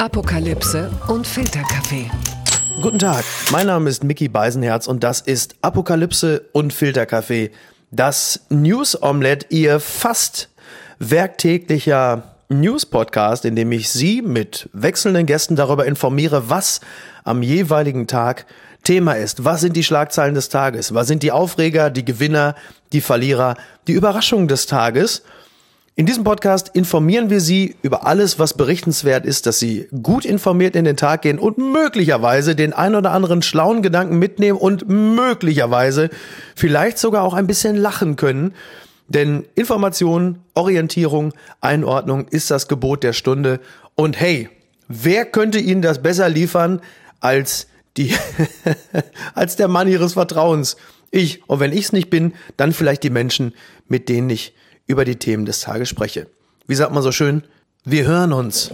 Apokalypse und Filterkaffee. Guten Tag, mein Name ist Mickey Beisenherz und das ist Apokalypse und Filterkaffee, das News Omelette, ihr fast werktäglicher News-Podcast, in dem ich Sie mit wechselnden Gästen darüber informiere, was am jeweiligen Tag Thema ist. Was sind die Schlagzeilen des Tages? Was sind die Aufreger, die Gewinner, die Verlierer, die Überraschungen des Tages? In diesem Podcast informieren wir Sie über alles, was berichtenswert ist, dass Sie gut informiert in den Tag gehen und möglicherweise den ein oder anderen schlauen Gedanken mitnehmen und möglicherweise vielleicht sogar auch ein bisschen lachen können. Denn Information, Orientierung, Einordnung ist das Gebot der Stunde. Und hey, wer könnte Ihnen das besser liefern als die, als der Mann Ihres Vertrauens? Ich. Und wenn ich es nicht bin, dann vielleicht die Menschen, mit denen ich über die Themen des Tages spreche. Wie sagt man so schön? Wir hören uns.